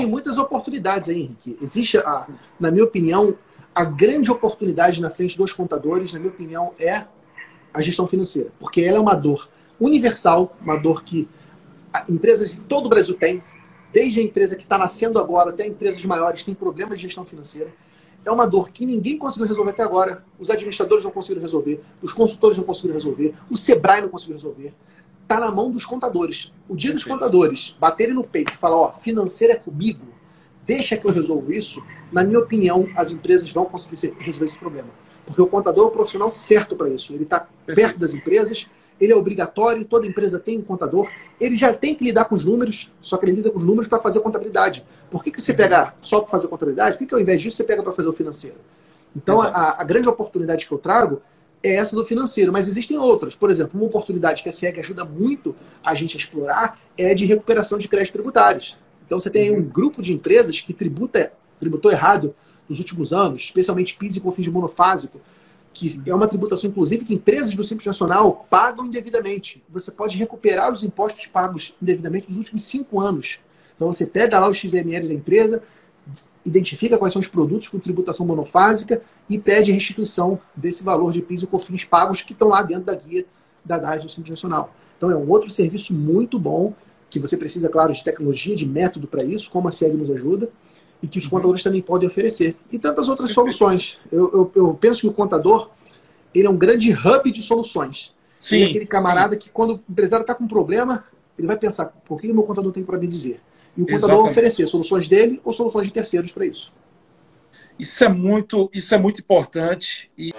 existem muitas oportunidades aí, Henrique. Existe, a, na minha opinião, a grande oportunidade na frente dos contadores, na minha opinião, é a gestão financeira. Porque ela é uma dor universal, uma dor que empresas em todo o Brasil têm, desde a empresa que está nascendo agora até empresas maiores têm problemas de gestão financeira. É uma dor que ninguém conseguiu resolver até agora. Os administradores não conseguiram resolver, os consultores não conseguiram resolver, o Sebrae não conseguiu resolver. Está na mão dos contadores. O dia dos contadores baterem no peito e falar, ó, financeira é comigo, deixa que eu resolvo isso, na minha opinião, as empresas vão conseguir resolver esse problema. Porque o contador é o profissional certo para isso. Ele está perto das empresas, ele é obrigatório, toda empresa tem um contador, ele já tem que lidar com os números, só que ele lida com os números para fazer contabilidade. Por que, que você pega só para fazer contabilidade? Por que, que ao invés disso você pega para fazer o financeiro? Então, a, a, grande oportunidade que eu trago é essa do financeiro, mas existem outras. Por exemplo, uma oportunidade que a SEG ajuda muito a gente a explorar é de recuperação de créditos tributários. Então, você tem um grupo de empresas que tributa, tributou errado nos últimos anos, especialmente PIS e COFINS monofásico, que é uma tributação, inclusive, que empresas do Simples Nacional pagam indevidamente. Você pode recuperar os impostos pagos indevidamente nos últimos cinco anos. Então, você pega lá o XML da empresa, identifica quais são os produtos com tributação monofásica e pede restituição desse valor de PIS e COFINS pagos que estão lá dentro da guia da DAS do Simples Nacional. Então, é um outro serviço muito bom, que você precisa, claro, de tecnologia, de método para isso, como a SEG nos ajuda e que os uhum. contadores também podem oferecer. E tantas outras soluções. Eu, eu, eu, penso que o contador ele é um grande hub de soluções. Sim, ele é aquele camarada sim. que, quando o empresário está com um problema, ele vai pensar, por que o meu contador tem para me dizer? E o contador Exatamente. oferecer soluções dele ou soluções de terceiros para isso. Isso é muito, isso é muito importante. E...